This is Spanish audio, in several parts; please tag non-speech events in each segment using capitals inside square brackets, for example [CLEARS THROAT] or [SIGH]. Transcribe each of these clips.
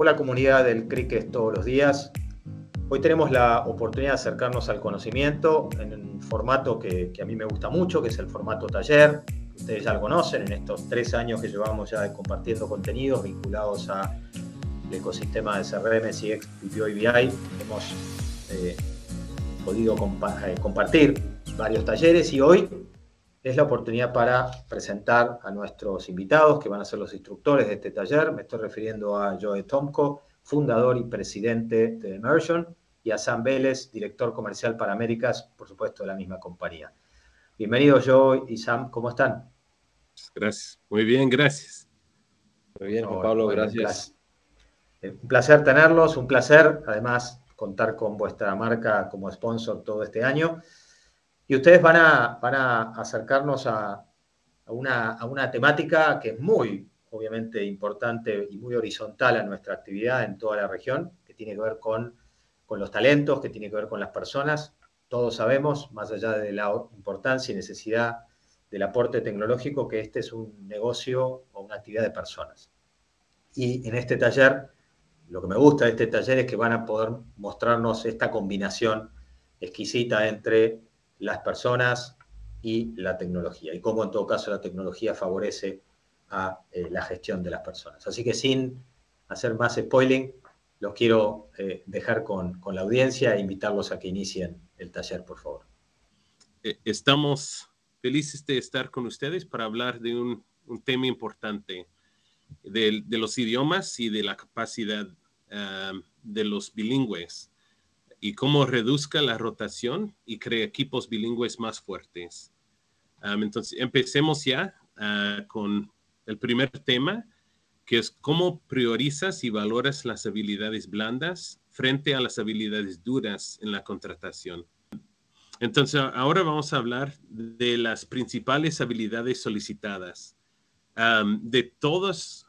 Hola comunidad del cricket todos los días. Hoy tenemos la oportunidad de acercarnos al conocimiento en un formato que, a mí me gusta mucho, que es el formato taller. Ustedes ya lo conocen en estos tres años que llevamos ya compartiendo contenidos vinculados al ecosistema de CRM, CX, PPO y BI. Hemos eh, podido eh, compartir varios talleres y hoy es la oportunidad para presentar a nuestros invitados que van a ser los instructores de este taller. Me estoy refiriendo a Joe Tomko, fundador y presidente de Immersion, y a Sam Vélez, director comercial para Américas, por supuesto, de la misma compañía. Bienvenidos Joe y Sam, ¿cómo están? Gracias, muy bien, gracias. Muy bien, Juan Pablo, gracias. Un placer tenerlos, un placer además contar con vuestra marca como sponsor todo este año. Y ustedes van a, a acercarnos a, una, temática que es muy, obviamente, importante y muy horizontal a nuestra actividad en toda la región, que tiene que ver con, con los talentos, que tiene que ver con las personas. Todos sabemos, más allá de la importancia y necesidad del aporte tecnológico, que este es un negocio o una actividad de personas. Y en este taller, lo que me gusta de este taller es que van a poder mostrarnos esta combinación exquisita entre las personas y la tecnología, y cómo en todo caso la tecnología favorece a eh, la gestión de las personas. Así que sin hacer más spoiling, los quiero eh, dejar con, la audiencia e invitarlos a que inicien el taller, por favor. Eh, estamos felices de estar con ustedes para hablar de un, tema importante de, los idiomas y de la capacidad ah, de los bilingües y cómo reduzca la rotación y crea equipos bilingües más fuertes. entonces, empecemos ya ah, con el primer tema, que es cómo priorizas y valoras las habilidades blandas frente a las habilidades duras en la contratación. Entonces, ahora vamos a hablar de las principales habilidades solicitadas. de todos,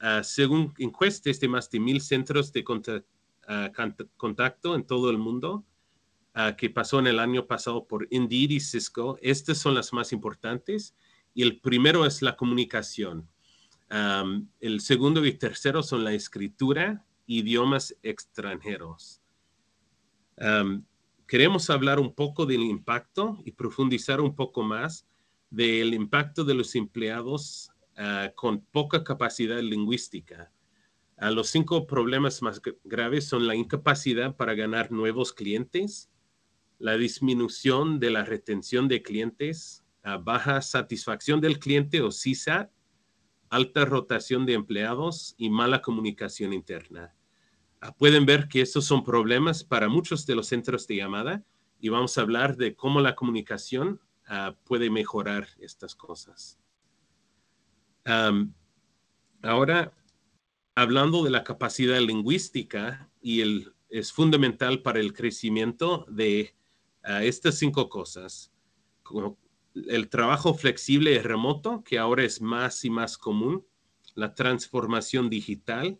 ah, según encuestas de más de mil centros de contratación, contacto en todo el mundo que pasó en el año pasado por Indeed y Cisco. Estas son las más importantes. Y el primero es la comunicación. el segundo y tercero son la escritura, idiomas extranjeros. queremos hablar un poco del impacto y profundizar un poco más del impacto de los empleados ah, con poca capacidad lingüística los cinco problemas más graves son la incapacidad para ganar nuevos clientes, la disminución de la retención de clientes, baja satisfacción del cliente o CSAT, alta rotación de empleados y mala comunicación interna. Ah, pueden ver que estos son problemas para muchos de los centros de llamada y vamos a hablar de cómo la comunicación ah, puede mejorar estas cosas. ahora, hablando de la capacidad lingüística y es fundamental para el crecimiento de ah, estas cinco cosas, el trabajo flexible y remoto, que ahora es más y más común, la transformación digital,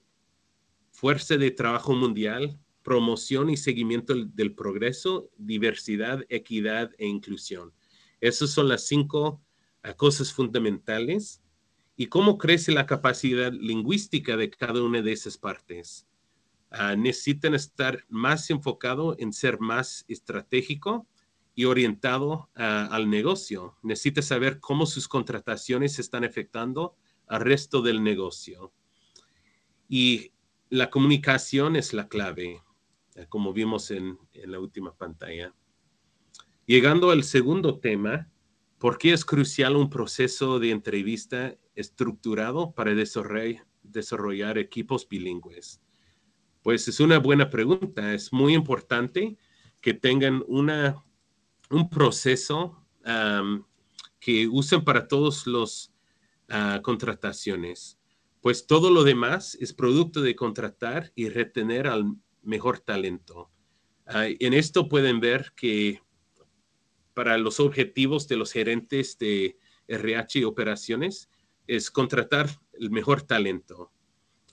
fuerza de trabajo mundial, promoción y seguimiento del progreso, diversidad, equidad e inclusión. Esas son las cinco ah, cosas fundamentales y cómo crece la capacidad lingüística de cada una de esas partes. Ah, necesitan estar más enfocado en ser más estratégico y orientado ah, al negocio. Necesita saber cómo sus contrataciones están afectando al resto del negocio. Y la comunicación es la clave, eh, como vimos en la última pantalla. Llegando al segundo tema, ¿por qué es crucial un proceso de entrevista estructurado para desarrollar, equipos bilingües? Pues es una buena pregunta. Es muy importante que tengan una, un proceso que usen para todos los ah, contrataciones. Pues todo lo demás es producto de contratar y retener al mejor talento. Ah, en esto pueden ver que para los objetivos de los gerentes de RH y operaciones, es contratar el mejor talento.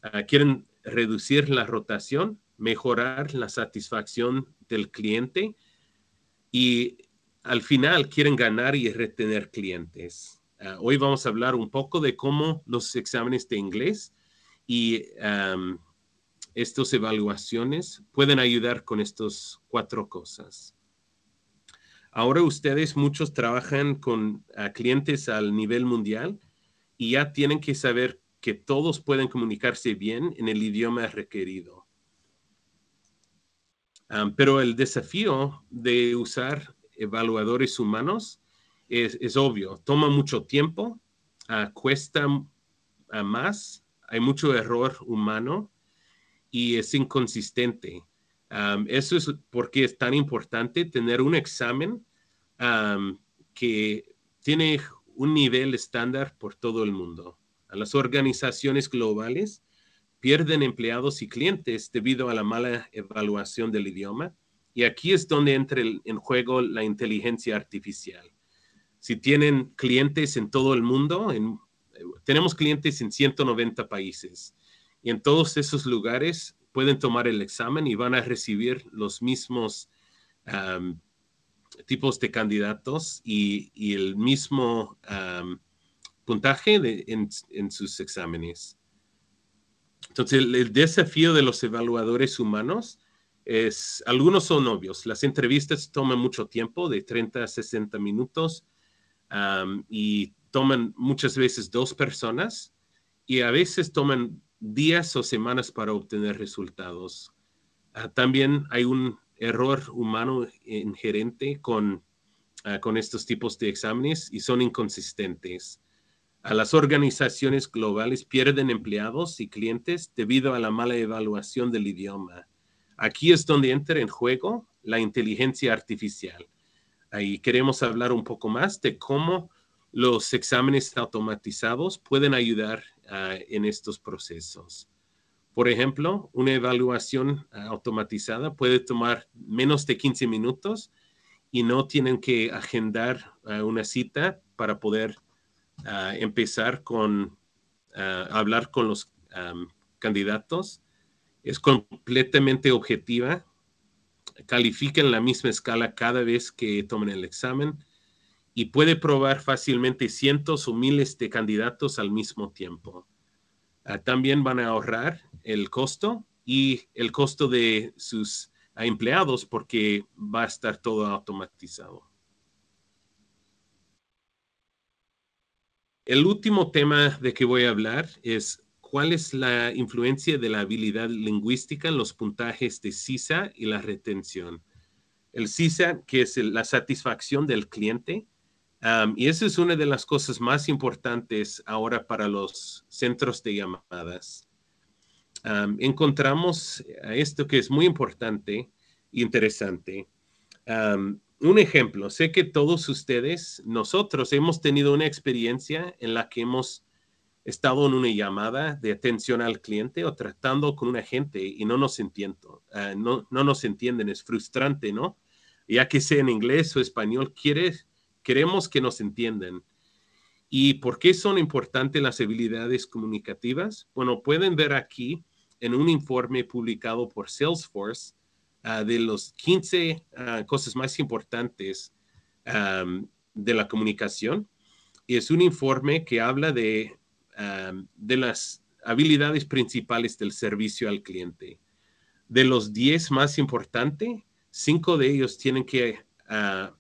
Ah, quieren reducir la rotación, mejorar la satisfacción del cliente y al final quieren ganar y retener clientes. Ah, hoy vamos a hablar un poco de cómo los exámenes de inglés y estas evaluaciones pueden ayudar con estas cuatro cosas. Ahora ustedes muchos trabajan con clientes al nivel mundial y ya tienen que saber que todos pueden comunicarse bien en el idioma requerido. pero el desafío de usar evaluadores humanos es, obvio, toma mucho tiempo, ah, cuesta ah, más, hay mucho error humano y es inconsistente. Eso es porque es tan importante tener un examen que tiene un nivel estándar por todo el mundo. las organizaciones globales pierden empleados y clientes debido a la mala evaluación del idioma. Y aquí es donde entra en juego la inteligencia artificial. Si tienen clientes en todo el mundo, tenemos clientes en 190 países. Y en todos esos lugares pueden tomar el examen y van a recibir los mismos tipos de candidatos y, el mismo puntaje en, sus exámenes. Entonces, el, desafío de los evaluadores humanos es, algunos son obvios. Las entrevistas toman mucho tiempo, de 30 a 60 minutos, y toman muchas veces dos personas y a veces toman días o semanas para obtener resultados. Ah, también hay un error humano inherente con, ah, con estos tipos de exámenes y son inconsistentes. A las organizaciones globales pierden empleados y clientes debido a la mala evaluación del idioma. Aquí es donde entra en juego la inteligencia artificial. Ahí queremos hablar un poco más de cómo los exámenes automatizados pueden ayudar ah, en estos procesos. Por ejemplo, una evaluación ah, automatizada puede tomar menos de 15 minutos y no tienen que agendar ah, una cita para poder empezar con hablar con los candidatos. Es completamente objetiva califica en la misma escala cada vez que tomen el examen y puede probar fácilmente cientos o miles de candidatos al mismo tiempo. Ah, también van a ahorrar el costo y el costo de sus empleados porque va a estar todo automatizado. El último tema de que voy a hablar es ¿Cuál es la influencia de la habilidad lingüística en los puntajes de CISA y la retención? El CISA, que es la satisfacción del cliente, y esa es una de las cosas más importantes ahora para los centros de llamadas. encontramos esto que es muy importante e interesante. un ejemplo, sé que todos ustedes, nosotros hemos tenido una experiencia en la que hemos estado en una llamada de atención al cliente o tratando con un agente y no nos entiendo, ah, no, no nos entienden, es frustrante, ¿no? Ya que sea en inglés o español, quiere, queremos que nos entiendan. ¿Y por qué son importantes las habilidades comunicativas? Bueno, pueden ver aquí en un informe publicado por Salesforce ah, de los 15 ah, cosas más importantes de la comunicación. Y es un informe que habla de de las habilidades principales del servicio al cliente. De los 10 más importantes, cinco de ellos tienen que, ah,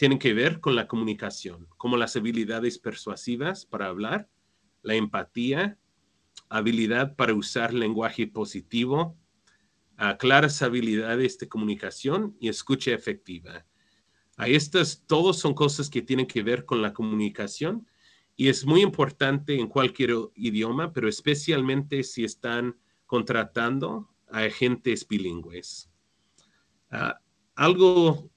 tienen que ver con la comunicación, como las habilidades persuasivas para hablar, la empatía, habilidad para usar lenguaje positivo, uh, claras habilidades de comunicación y escucha efectiva. A estas, todos son cosas que tienen que ver con la comunicación y es muy importante en cualquier idioma, pero especialmente si están contratando a agentes bilingües. Ah, algo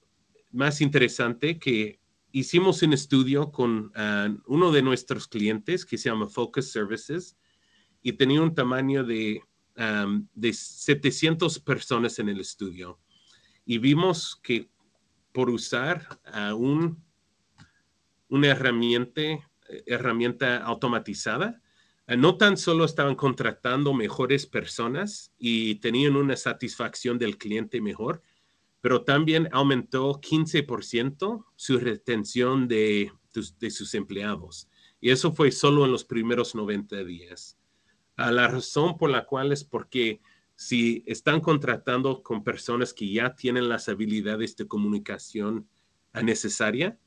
más interesante que hicimos un estudio con ah, uno de nuestros clientes que se llama Focus Services y tenía un tamaño de, de 700 personas en el estudio. Y vimos que por usar un, una herramienta herramienta automatizada, eh, no tan solo estaban contratando mejores personas y tenían una satisfacción del cliente mejor, pero también aumentó 15% su retención de, sus empleados. Y eso fue solo en los primeros 90 días. Ah, la razón por la cual es porque si están contratando con personas que ya tienen las habilidades de comunicación necesaria,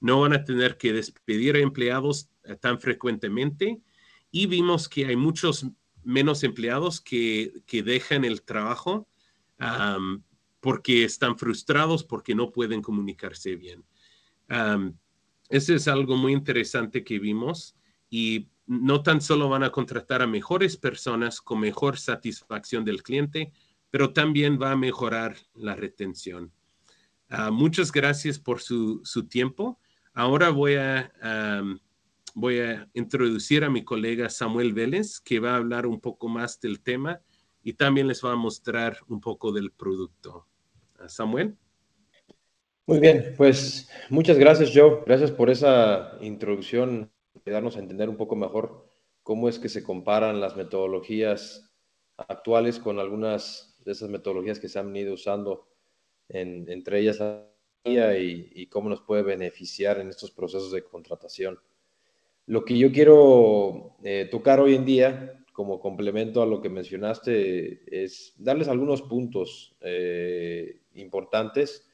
no van a tener que despedir empleados eh, tan frecuentemente y vimos que hay muchos menos empleados que, dejan el trabajo porque están frustrados, porque no pueden comunicarse bien. Ese es algo muy interesante que vimos y no tan solo van a contratar a mejores personas con mejor satisfacción del cliente, pero también va a mejorar la retención. Ah, muchas gracias por su, tiempo. Ahora voy a, voy a introducir a mi colega Samuel Vélez, que va a hablar un poco más del tema y también les va a mostrar un poco del producto. Samuel. Muy bien, pues muchas gracias Joe. Gracias por esa introducción y darnos a entender un poco mejor cómo es que se comparan las metodologías actuales con algunas de esas metodologías que se han ido usando entre ellas la y, y cómo nos puede beneficiar en estos procesos de contratación. Lo que yo quiero eh, tocar hoy en día, como complemento a lo que mencionaste, es darles algunos puntos eh, importantes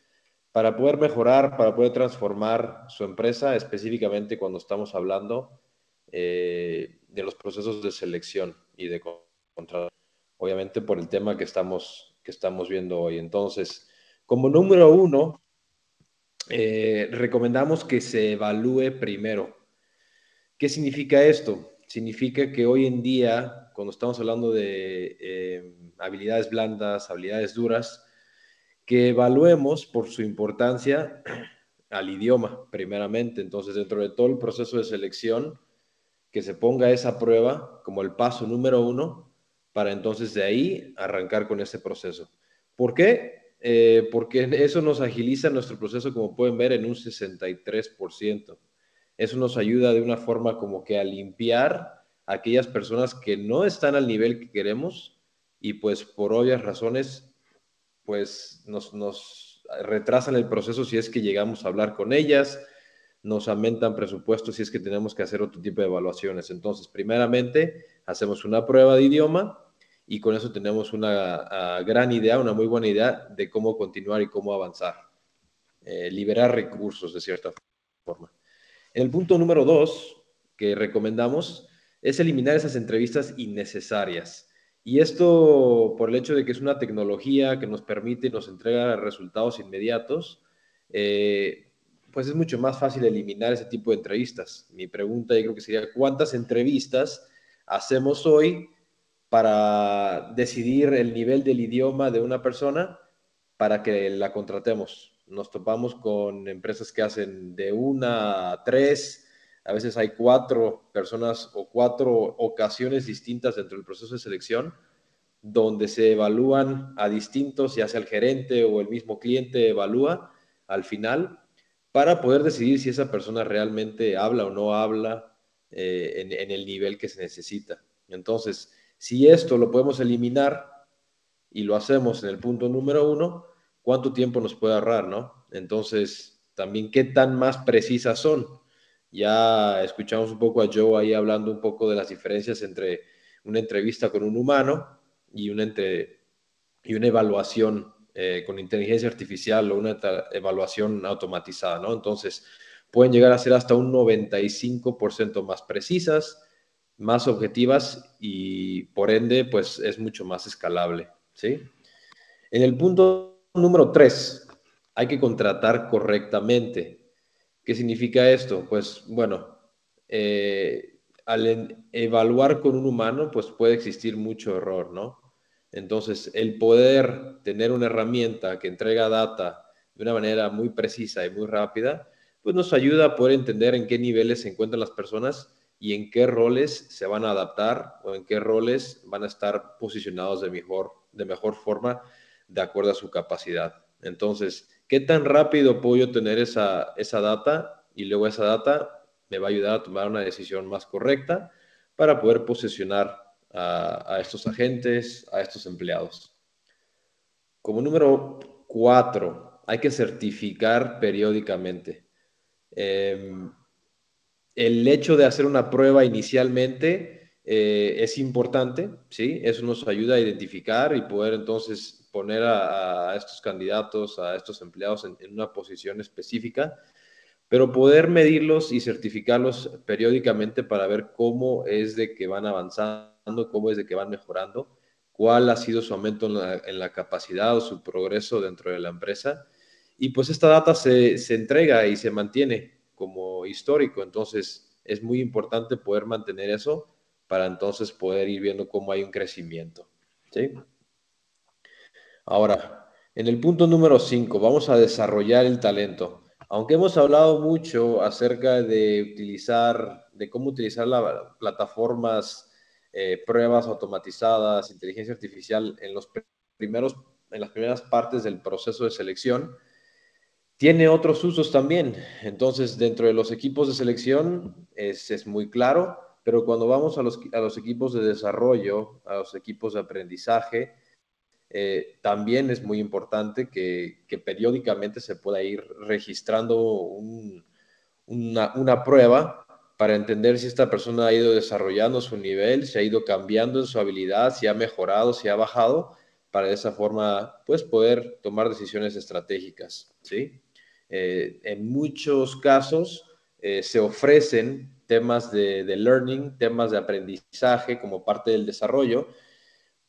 para poder mejorar, para poder transformar su empresa, específicamente cuando estamos hablando eh, de los procesos de selección y de contratación, obviamente por el tema que estamos, que estamos viendo hoy. Entonces, como número uno, eh, recomendamos que se evalúe primero. ¿Qué significa esto? Significa que hoy en día, cuando estamos hablando de eh, habilidades blandas, habilidades duras, que evaluemos por su importancia [CLEARS THROAT] al idioma, primeramente. Entonces, dentro de todo el proceso de selección, que se ponga esa prueba como el paso número uno para entonces de ahí arrancar con ese proceso. ¿Por qué? Eh, porque eso nos agiliza nuestro proceso, como pueden ver, en un 63%. Eso nos ayuda de una forma como que a limpiar aquellas personas que no están al nivel que queremos y pues por obvias razones, pues nos, retrasan el proceso si es que llegamos a hablar con ellas, nos aumentan presupuestos si es que tenemos que hacer otro tipo de evaluaciones. Entonces, primeramente, hacemos una prueba de idioma y con eso tenemos una ah, gran idea, una muy buena idea de cómo continuar y cómo avanzar. Eh, liberar recursos de cierta forma. En el punto número dos que recomendamos es eliminar esas entrevistas innecesarias. Y esto por el hecho de que es una tecnología que nos permite y nos entrega resultados inmediatos, eh, pues es mucho más fácil eliminar ese tipo de entrevistas. Mi pregunta yo creo que sería, ¿cuántas entrevistas hacemos hoy para decidir el nivel del idioma de una persona para que la contratemos. Nos topamos con empresas que hacen de una a tres, a veces hay cuatro personas o cuatro ocasiones distintas dentro del proceso de selección donde se evalúan a distintos, ya sea el gerente o el mismo cliente evalúa al final para poder decidir si esa persona realmente habla o no habla eh, en, en el nivel que se necesita. Entonces, si esto lo podemos eliminar y lo hacemos en el punto número uno, ¿cuánto tiempo nos puede ahorrar, no? Entonces, también qué tan más precisas son. Ya escuchamos un poco a Joe ahí hablando un poco de las diferencias entre una entrevista con un humano y una, y una evaluación eh, con inteligencia artificial o una evaluación automatizada, ¿no? Entonces, pueden llegar a ser hasta un 95% más precisas, más objetivas y por ende, pues es mucho más escalable, ¿sí? En el punto número tres, hay que contratar correctamente. ¿Qué significa esto? Pues bueno, eh, al evaluar con un humano, pues puede existir mucho error, ¿no? Entonces, el poder tener una herramienta que entrega data de una manera muy precisa y muy rápida, pues nos ayuda a poder entender en qué niveles se encuentran las personas y en qué roles se van a adaptar o en qué roles van a estar posicionados de mejor, de mejor forma de acuerdo a su capacidad. Entonces, ¿qué tan rápido puedo yo tener esa, esa data? Y luego esa data me va a ayudar a tomar una decisión más correcta para poder posicionar a, estos agentes, a estos empleados. Como número cuatro, hay que certificar periódicamente. Em, el hecho de hacer una prueba inicialmente eh, es importante, ¿sí? Eso nos ayuda a identificar y poder entonces poner a, estos candidatos, a estos empleados en, una posición específica, pero poder medirlos y certificarlos periódicamente para ver cómo es de que van avanzando, cómo es de que van mejorando, cuál ha sido su aumento en la, capacidad o su progreso dentro de la empresa. Y pues esta data se, se entrega y se mantiene como histórico, entonces es muy importante poder mantener eso para entonces poder ir viendo cómo hay un crecimiento. ¿sí? Ahora, en el punto número 5, vamos a desarrollar el talento. Aunque hemos hablado mucho acerca de utilizar, de cómo utilizar las plataformas, eh, pruebas automatizadas, inteligencia artificial en, los primeros, en las primeras partes del proceso de selección, tiene otros usos también. Entonces, dentro de los equipos de selección es, muy claro pero cuando vamos a a los equipos de desarrollo, a los equipos de aprendizaje, eh, también es muy importante que, periódicamente se pueda ir registrando una, una, prueba para entender si esta persona ha ido desarrollando su nivel, si ha ido cambiando en su habilidad, si ha mejorado, si ha bajado, para de esa forma pues poder tomar decisiones estratégicas. ¿sí? Eh, en muchos casos eh, se ofrecen temas de, learning, temas de aprendizaje como parte del desarrollo,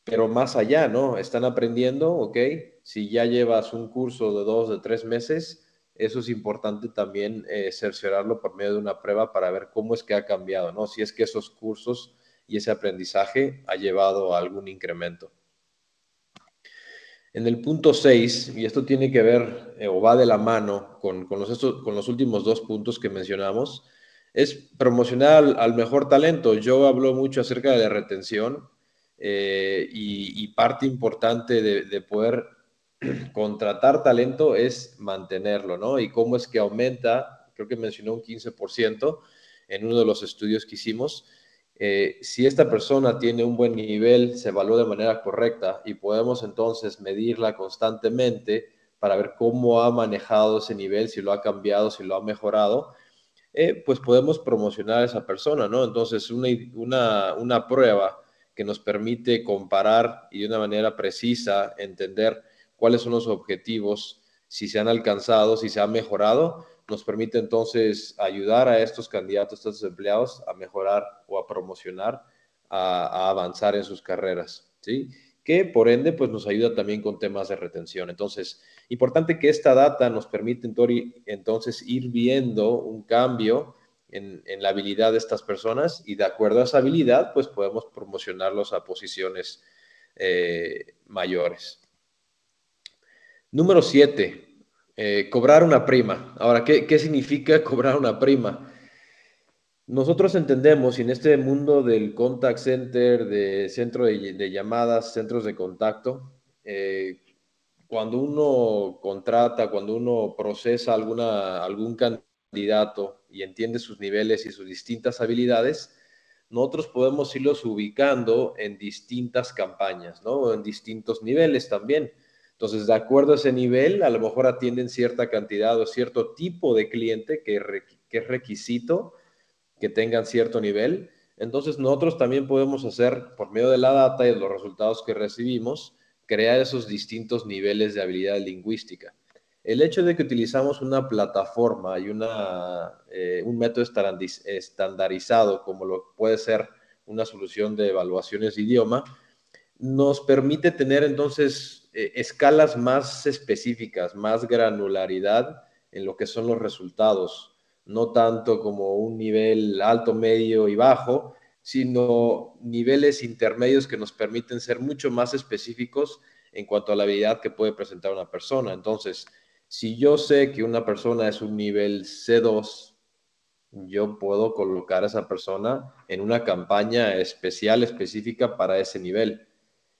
pero más allá, ¿no? Están aprendiendo, ¿ok? Si ya llevas un curso de dos, de tres meses, eso es importante también eh, cerciorarlo por medio de una prueba para ver cómo es que ha cambiado, ¿no? Si es que esos cursos y ese aprendizaje ha llevado a algún incremento. En el punto 6, y esto tiene que ver eh, o va de la mano con, con, los, con los últimos dos puntos que mencionamos, es promocionar al, mejor talento. Yo hablo mucho acerca de la retención eh, y, parte importante de, poder contratar talento es mantenerlo, ¿no? Y cómo es que aumenta, creo que mencionó un 15% en uno de los estudios que hicimos. Eh, si esta persona tiene un buen nivel, se evalúa de manera correcta y podemos entonces medirla constantemente para ver cómo ha manejado ese nivel, si lo ha cambiado, si lo ha mejorado eh, pues podemos promocionar a esa persona, ¿no? Entonces, una, una, prueba que nos permite comparar y de una manera precisa entender cuáles son los objetivos, si se han alcanzado, si se ha mejorado, nos permite entonces ayudar a estos candidatos, a estos empleados a mejorar o a promocionar, a, avanzar en sus carreras, ¿sí? Que por ende, pues nos ayuda también con temas de retención. Entonces, Importante que esta data nos permite entonces ir viendo un cambio en, la habilidad de estas personas y de acuerdo a esa habilidad, pues podemos promocionarlos a posiciones eh, mayores. Número siete, eh, cobrar una prima. Ahora, ¿qué, significa [LAUGHS] cobrar una prima? Nosotros entendemos, y en este mundo del contact center, de centro de, llamadas, centros de contacto, eh, cuando uno contrata, cuando uno procesa alguna, algún candidato y entiende sus niveles y sus distintas habilidades, nosotros podemos irlos ubicando en distintas campañas, ¿no? En distintos niveles también. Entonces, de acuerdo a ese nivel, a lo mejor atienden cierta cantidad o cierto tipo de cliente que, que es requisito que tengan cierto nivel. Entonces, nosotros también podemos hacer, por medio de la data y los resultados que recibimos, crear esos distintos niveles de habilidad lingüística. El hecho de que utilizamos una plataforma y una, eh, un método estandarizado, como lo puede ser una solución de evaluaciones de idioma, nos permite tener entonces eh, escalas más específicas, más granularidad en lo que son los resultados, no tanto como un nivel alto, medio y bajo, sino niveles intermedios que nos permiten ser mucho más específicos en cuanto a la habilidad que puede presentar una persona. Entonces, si yo sé que una persona es un nivel C2, yo puedo colocar a esa persona en una campaña especial, específica para ese nivel.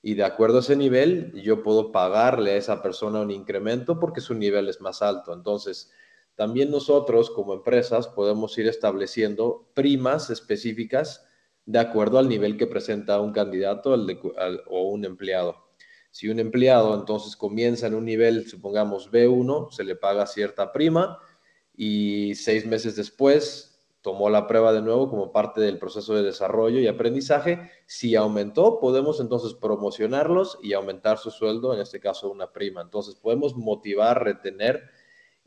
Y de acuerdo a ese nivel, yo puedo pagarle a esa persona un incremento porque su nivel es más alto. Entonces, también nosotros como empresas podemos ir estableciendo primas específicas de acuerdo al nivel que presenta un candidato o un empleado. Si un empleado entonces comienza en un nivel, supongamos B1, se le paga cierta prima y seis meses después tomó la prueba de nuevo como parte del proceso de desarrollo y aprendizaje. Si aumentó, podemos entonces promocionarlos y aumentar su sueldo, en este caso una prima. Entonces podemos motivar, retener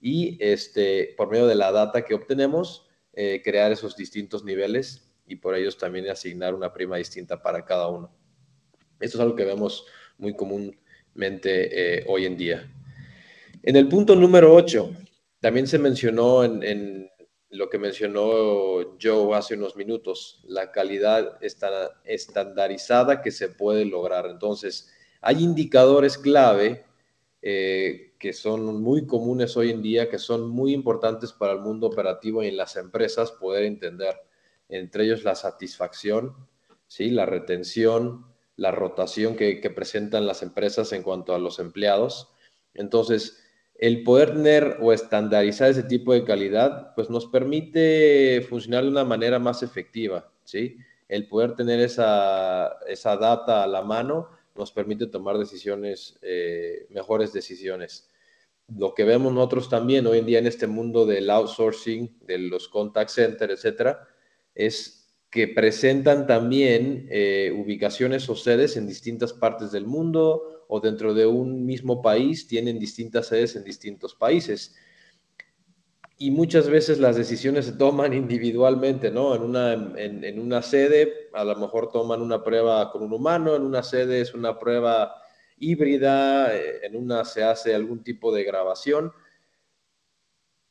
y este, por medio de la data que obtenemos, eh, crear esos distintos niveles y por ellos también asignar una prima distinta para cada uno. Esto es algo que vemos muy comúnmente eh, hoy en día. En el punto número 8, también se mencionó en lo que mencionó Joe hace unos minutos, la calidad estandarizada que se puede lograr. Entonces, hay indicadores clave eh, que son muy comunes hoy en día, que son muy importantes para el mundo operativo y en las empresas poder entender. Entre ellos la satisfacción, ¿sí? la retención, la rotación que, presentan las empresas en cuanto a los empleados. Entonces, el poder tener o estandarizar ese tipo de calidad, pues nos permite funcionar de una manera más efectiva, ¿sí? El poder tener esa, esa data a la mano nos permite tomar decisiones, eh, mejores decisiones. Lo que vemos nosotros también hoy en día en este mundo del outsourcing, de los contact centers, etcétera, es que presentan también eh, ubicaciones o sedes en distintas partes del mundo o dentro de un mismo país tienen distintas sedes en distintos países. Y muchas veces las decisiones se toman [LAUGHS] individualmente, ¿no? En una, en, una sede a lo mejor toman una prueba con un humano, en una sede es una prueba híbrida, eh, en una se hace algún tipo de grabación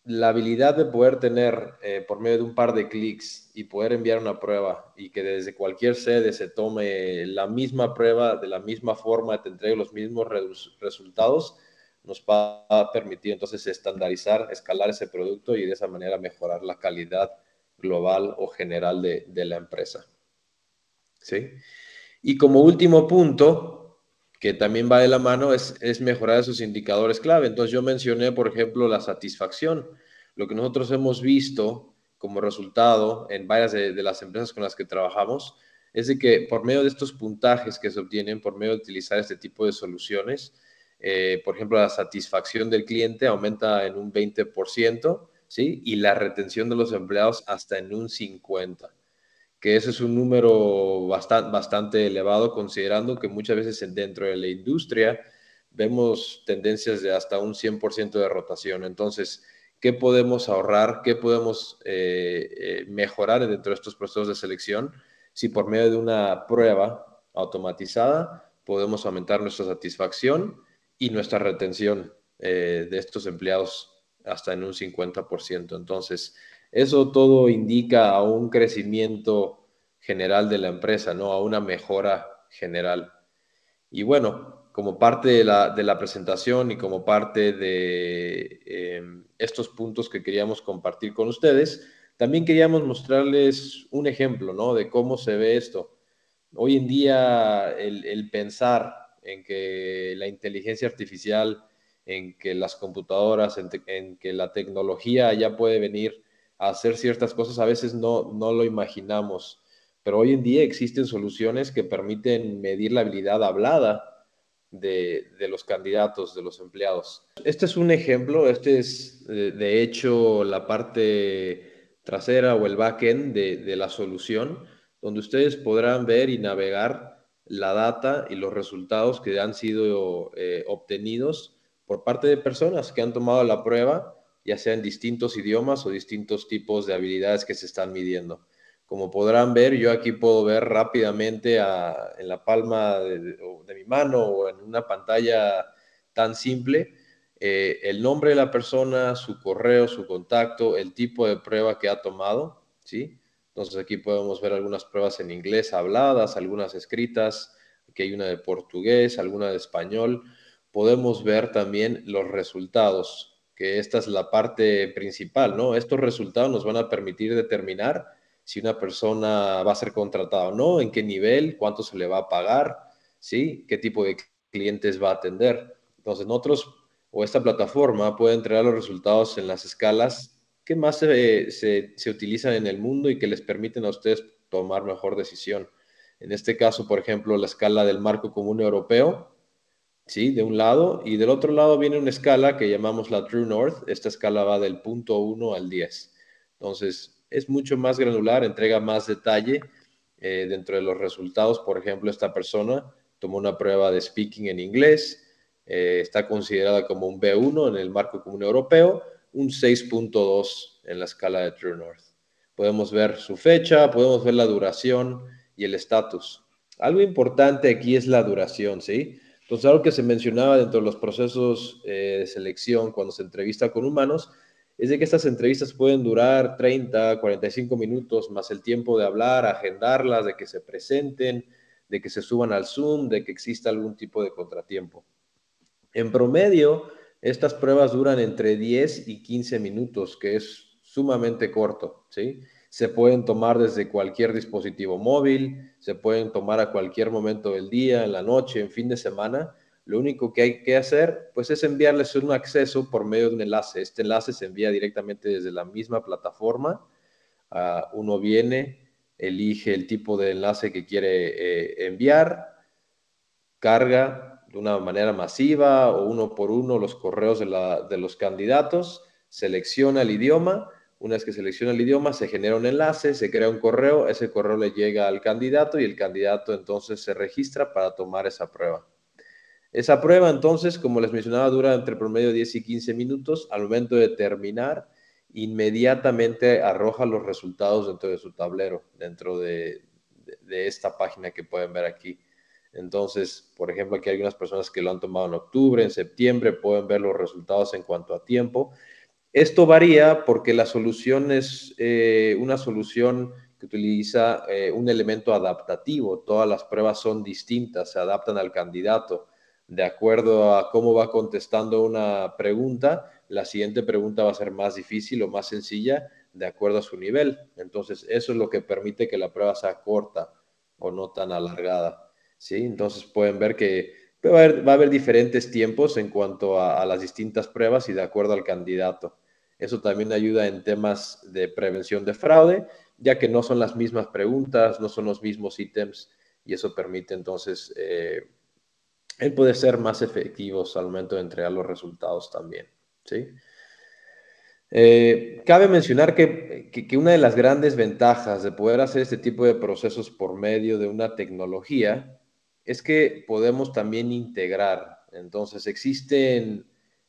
la habilidad de poder tener eh, por medio de un par de clics y poder enviar una prueba y que desde cualquier sede se tome la misma prueba de la misma forma, te entregue los mismos resultados, nos va a permitir entonces estandarizar, escalar ese producto y de esa manera mejorar la calidad global o general de, la empresa. ¿Sí? Y como último punto, que también va de la mano, es, es mejorar esos indicadores clave. Entonces yo mencioné, por ejemplo, la satisfacción lo que nosotros hemos visto como resultado en varias de, las empresas con las que trabajamos es de que por medio de estos puntajes que se obtienen, por medio de utilizar este tipo de soluciones, eh, por ejemplo, la satisfacción del cliente aumenta en un 20%, ¿sí? Y la retención de los empleados hasta en un 50%, que ese es un número bastante, elevado considerando que muchas veces dentro de la industria vemos tendencias de hasta un 100% de rotación. Entonces, qué podemos ahorrar, qué podemos eh, eh, mejorar dentro de estos procesos de selección, si por medio de una prueba automatizada podemos aumentar nuestra satisfacción y nuestra retención eh, de estos empleados hasta en un 50%. Entonces, eso todo indica a un crecimiento general de la empresa, ¿no? A una mejora general. Y bueno, como parte de la, presentación y como parte de em, estos puntos que queríamos compartir con ustedes, también queríamos mostrarles un ejemplo ¿no? de cómo se ve esto. Hoy en día el, pensar en que la inteligencia artificial, en que las computadoras, en, que la tecnología ya puede venir hacer ciertas cosas, a veces no, no lo imaginamos. Pero hoy en día existen soluciones que permiten medir la habilidad hablada de, los candidatos, de los empleados. Este es un ejemplo, este es eh, de hecho la parte trasera o el backend de, de la solución, donde ustedes podrán ver y navegar la data y los resultados que han sido eh, obtenidos por parte de personas que han tomado la prueba, ya sea en distintos idiomas o distintos tipos de habilidades que se están midiendo. Como podrán ver, yo aquí puedo ver rápidamente en la palma de, mi mano o en una pantalla tan simple eh, el nombre de la persona, su correo, su contacto, el tipo de prueba que ha tomado, ¿sí? Entonces aquí podemos ver algunas pruebas en inglés habladas, algunas escritas, aquí hay una de portugués, alguna de español. Podemos ver también los resultados, que esta es la parte principal, ¿no? Estos resultados nos van a permitir determinar si una persona va a ser contratada o no, en qué nivel, cuánto se le va a pagar, ¿sí? qué tipo de clientes va a atender. Entonces, nosotros o esta plataforma puede entregar los resultados en las escalas que más se, se, utilizan en el mundo y que les permiten a ustedes tomar mejor decisión. En este caso, por ejemplo, la escala del marco común europeo, ¿sí? De un lado, y del otro lado viene una escala que llamamos la True North. Esta escala va del punto 1 al 10. Entonces, es mucho más granular, entrega más detalle eh, dentro de los resultados. Por ejemplo, esta persona tomó una prueba de speaking en inglés, eh, está considerada como un B1 en el marco común europeo, un 6.2 en la escala de True North. Podemos ver su fecha, podemos ver la duración y el estatus. Algo importante aquí es la duración, ¿sí? Entonces, algo que se mencionaba dentro de los procesos eh, de selección cuando se entrevista con humanos es de que estas entrevistas pueden durar 30, 45 minutos, más el tiempo de hablar, agendarlas, de que se presenten, de que se suban al Zoom, de que exista algún tipo de contratiempo. En promedio, estas pruebas duran entre 10 y 15 minutos, que es sumamente corto, ¿sí? Se pueden tomar desde cualquier dispositivo móvil, se pueden tomar a cualquier momento del día, en la noche, en fin de semana. Lo único que hay que hacer, pues, es enviarles un acceso por medio de un enlace. Este enlace se envía directamente desde la misma plataforma. Ah, uno viene, elige el tipo de enlace que quiere eh, enviar, carga de una manera masiva o uno por uno los correos de, de los candidatos, selecciona el idioma una vez que selecciona el idioma, se genera un enlace, se crea un correo, ese correo le llega al candidato y el candidato entonces se registra para tomar esa prueba. Esa prueba entonces, como les mencionaba, dura entre promedio 10 y 15 minutos. Al momento de terminar, inmediatamente arroja los resultados dentro de su tablero, dentro de, esta página que pueden ver aquí. Entonces, por ejemplo, aquí hay algunas personas que lo han tomado en octubre, en septiembre, pueden ver los resultados en cuanto a tiempo esto varía porque la solución es eh, una solución que utiliza eh, un elemento adaptativo. Todas las pruebas son distintas, se adaptan al candidato. De acuerdo a cómo va contestando una pregunta, la siguiente pregunta va a ser más difícil o más sencilla de acuerdo a su nivel. Entonces, eso es lo que permite que la prueba sea corta o no tan alargada. ¿sí? Entonces, pueden ver que va a haber, diferentes tiempos en cuanto a las distintas pruebas y de acuerdo al candidato. Eso también ayuda en temas de prevención de fraude, ya que no son las mismas preguntas, no son los mismos ítems y eso permite entonces eh, el poder ser más efectivos al momento de entregar los resultados también. ¿sí? Eh, cabe mencionar que, que, una de las grandes ventajas de poder hacer este tipo de procesos por medio de una tecnología es que podemos también integrar. Entonces existen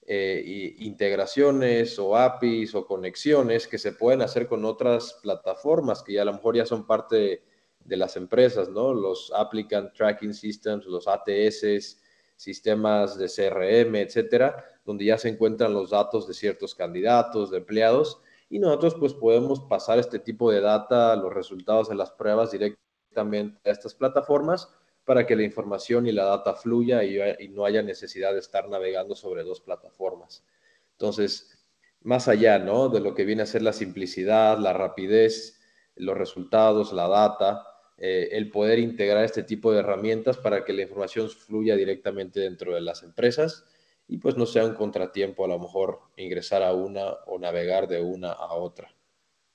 eh, integraciones o APIs o conexiones que se pueden hacer con otras plataformas que ya a lo mejor ya son parte de, las empresas, ¿no? Los Applicant Tracking Systems, los ATS, sistemas de CRM, etcétera, donde ya se encuentran los datos de ciertos candidatos, de empleados, y nosotros pues podemos pasar este tipo de data, los resultados de las pruebas directamente a estas plataformas para que la información y la data fluya y, no haya necesidad de estar navegando sobre dos plataformas. Entonces, más allá ¿no? de lo que viene a ser la simplicidad, la rapidez, los resultados, la data, eh, el poder integrar este tipo de herramientas para que la información fluya directamente dentro de las empresas y pues no sea un contratiempo a lo mejor ingresar a una o navegar de una a otra.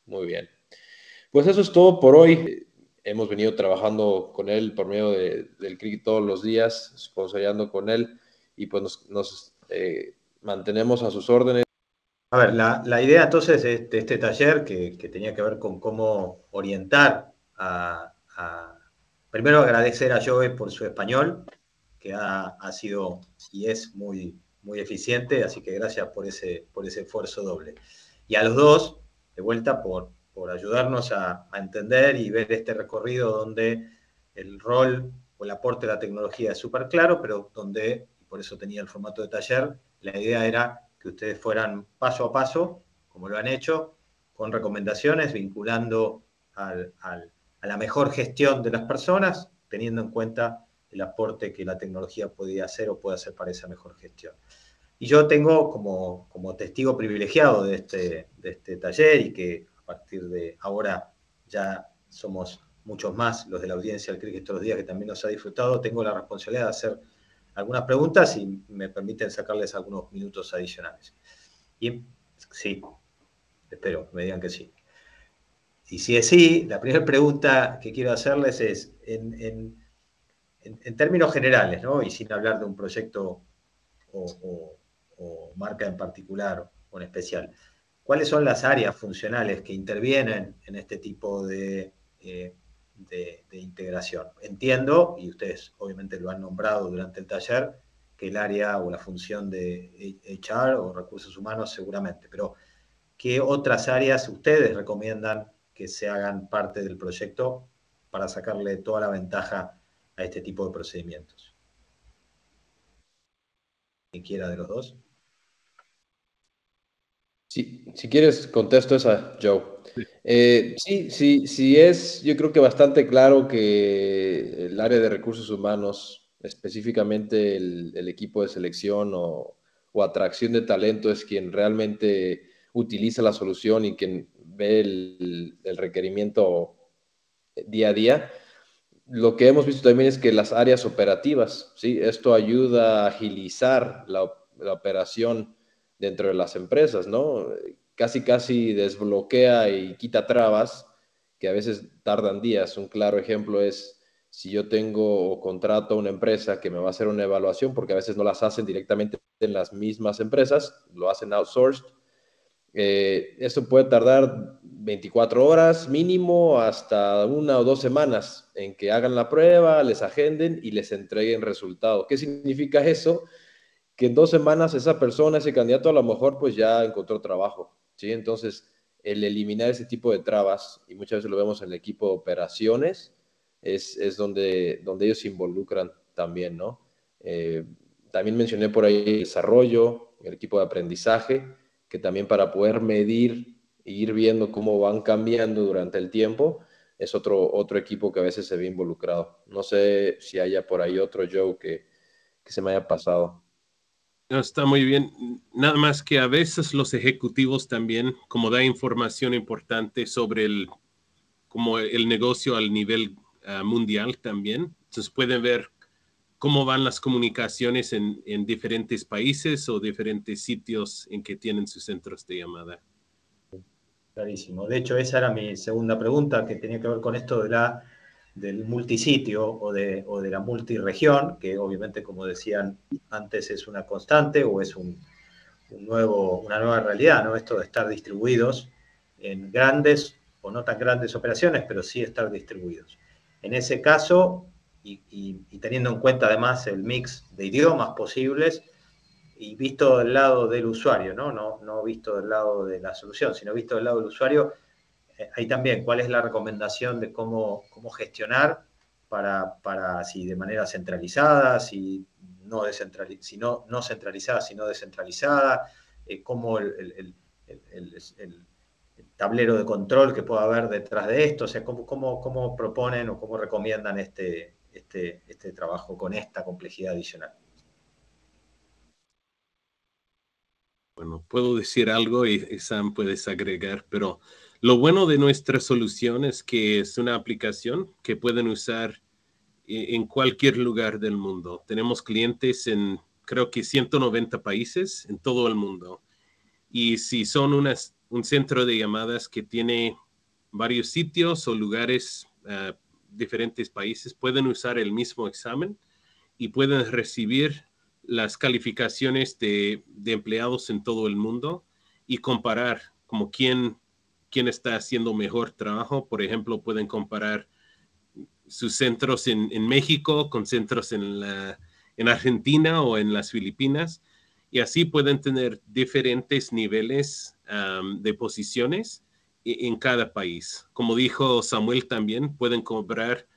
Muy bien. Pues eso es todo por hoy hemos venido trabajando con él por medio del cricket todos los días, sponsoreando con él y pues nos, eh, mantenemos a sus órdenes. A ver, la, idea entonces de, este taller que, tenía que ver con cómo orientar a, Primero agradecer a Joe por su español, que ha, sido y es muy, muy eficiente, así que gracias por ese, por ese esfuerzo doble. Y a los dos, de vuelta, por, por ayudarnos a, entender y ver este recorrido donde el rol o el aporte de la tecnología es súper claro, pero donde, y por eso tenía el formato de taller, la idea era que ustedes fueran paso a paso, como lo han hecho, con recomendaciones vinculando a la mejor gestión de las personas, teniendo en cuenta el aporte que la tecnología podía hacer o puede hacer para esa mejor gestión. Y yo tengo como, como testigo privilegiado de este, de este taller y que a partir de ahora ya somos muchos más los de la audiencia del cricket todos los días que también nos ha disfrutado, tengo la responsabilidad de hacer algunas preguntas y me permiten sacarles algunos minutos adicionales. Y sí, espero, me digan que sí. Y si es sí, la primera pregunta que quiero hacerles es, en, términos generales, ¿no? y sin hablar de un proyecto o, o marca en particular o en especial, ¿cuáles son las áreas funcionales que intervienen en este tipo de, eh, de, integración? Entiendo, y ustedes obviamente lo han nombrado durante el taller, que el área o la función de HR o recursos humanos seguramente, pero ¿qué otras áreas ustedes recomiendan que se hagan parte del proyecto para sacarle toda la ventaja a este tipo de procedimientos? quiera de los dos. Si quieres, contesto esa, Joe. Eh, sí, sí, sí es, yo creo que bastante claro que el área de recursos humanos, específicamente el, equipo de selección o, atracción de talento, es quien realmente utiliza la solución y quien ve el, el requerimiento día a día lo que hemos visto también es que las áreas operativas, ¿sí? Esto ayuda a agilizar la, operación dentro de las empresas, ¿no? Casi, casi desbloquea y quita trabas que a veces tardan días. Un claro ejemplo es si yo tengo o contrato a una empresa que me va a hacer una evaluación, porque a veces no las hacen directamente en las mismas empresas, lo hacen outsourced, eh, esto puede tardar 24 horas mínimo hasta una o dos semanas en que hagan la prueba, les agenden y les entreguen resultado. ¿Qué significa eso? Que en dos semanas esa persona, ese candidato a lo mejor pues ya encontró trabajo. ¿sí? Entonces, el eliminar ese tipo de trabas, y muchas veces lo vemos en el equipo de operaciones, es, es donde, donde ellos se involucran también, ¿no? Eh, también mencioné por ahí el desarrollo, el equipo de aprendizaje que también para poder medir e ir viendo cómo van cambiando durante el tiempo, es otro, otro equipo que a veces se ve involucrado. No sé si haya por ahí otro Joe que, que se me haya pasado. Está muy bien. Nada más que a veces los ejecutivos también, como da información importante sobre el, como el negocio al nivel ah, mundial también, entonces pueden ver cómo van las comunicaciones en, diferentes países o diferentes sitios en que tienen sus centros de llamada. Clarísimo. De hecho, esa era mi segunda pregunta, que tenía que ver con esto de la, del multisitio o de, o de la multiregión, que obviamente, como decían antes, es una constante o es un, nuevo, una nueva realidad, ¿no? Esto de estar distribuidos en grandes o no tan grandes operaciones, pero sí estar distribuidos. En ese caso, y, teniendo en cuenta además el mix de idiomas posibles y visto del lado del usuario, ¿no? No, no visto del lado de la solución, sino visto del lado del usuario, ahí también, ¿cuál es la recomendación de cómo, cómo gestionar para, para, si de manera centralizada, si no, si no, no centralizada, sino descentralizada, eh, cómo el, el, el, tablero de control que pueda haber detrás de esto, o sea, cómo, cómo, cómo proponen o cómo recomiendan este, este, este trabajo con esta complejidad adicional. Bueno, puedo decir algo y, Sam puedes agregar, pero lo bueno de nuestra solución es que es una aplicación que pueden usar e, en cualquier lugar del mundo. Tenemos clientes en creo que 190 países en todo el mundo. Y si son unas, un centro de llamadas que tiene varios sitios o lugares uh, diferentes países pueden usar el mismo examen y pueden recibir las calificaciones de, empleados en todo el mundo y comparar como quién, quién está haciendo mejor trabajo. Por ejemplo, pueden comparar sus centros en, México con centros en, Argentina o en las Filipinas y así pueden tener diferentes niveles de posiciones e-, en cada país. Como dijo Samuel también, pueden cobrar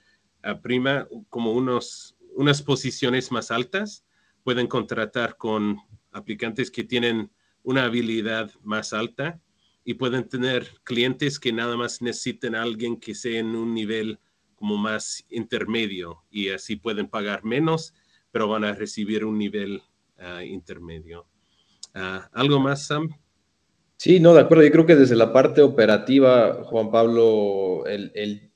a prima como unos, unas posiciones más altas, pueden contratar con aplicantes que tienen una habilidad más alta y pueden tener clientes que nada más necesiten a alguien que sea en un nivel como más intermedio y así pueden pagar menos, pero van a recibir un nivel ah, intermedio. Ah, ¿Algo más, Sam? Sí, no, de acuerdo. Yo creo que desde la parte operativa, Juan Pablo, el,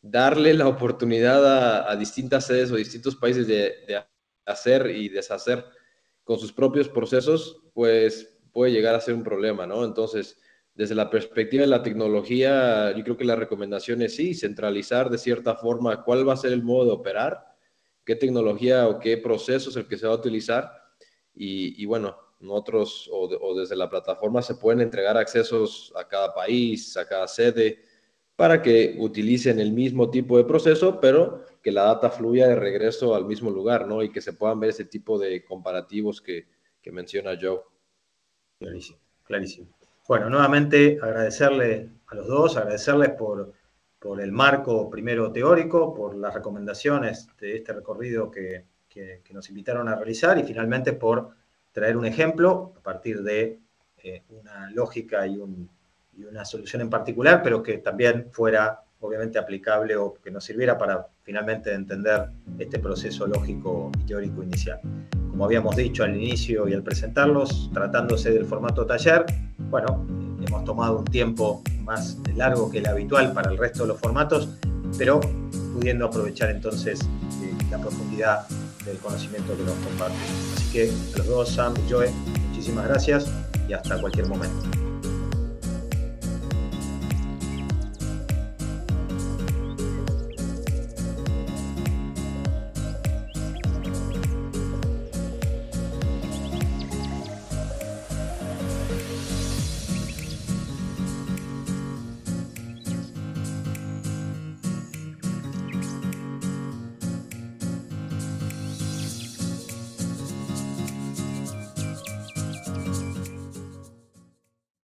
darle la oportunidad a, distintas sedes o distintos países de, hacer y deshacer con sus propios procesos, pues puede llegar a ser un problema, ¿no? Entonces, desde la perspectiva de la tecnología, yo creo que la recomendación es sí, centralizar de cierta forma cuál va a ser el modo de operar, qué tecnología o qué proceso es el que se va a utilizar y, y bueno, Nosotros o, desde la plataforma se pueden entregar accesos a cada país, a cada sede, para que utilicen el mismo tipo de proceso, pero que la data fluya de regreso al mismo lugar, ¿no? Y que se puedan ver ese tipo de comparativos que, que menciona Joe. Clarísimo, clarísimo. Bueno, nuevamente agradecerle a los dos, agradecerles por, por el marco primero teórico, por las recomendaciones de este recorrido que, nos invitaron a realizar y finalmente por traer un ejemplo a partir de eh, una lógica y, y, una solución en particular, pero que también fuera obviamente aplicable o que nos sirviera para finalmente entender este proceso lógico y teórico inicial. Como habíamos dicho al inicio y al presentarlos, tratándose del formato taller, bueno, hemos tomado un tiempo más largo que el habitual para el resto de los formatos, pero pudiendo aprovechar entonces eh, la profundidad del conocimiento que nos comparten. Así que a los dos, Sam y Joe, muchísimas gracias y hasta cualquier momento.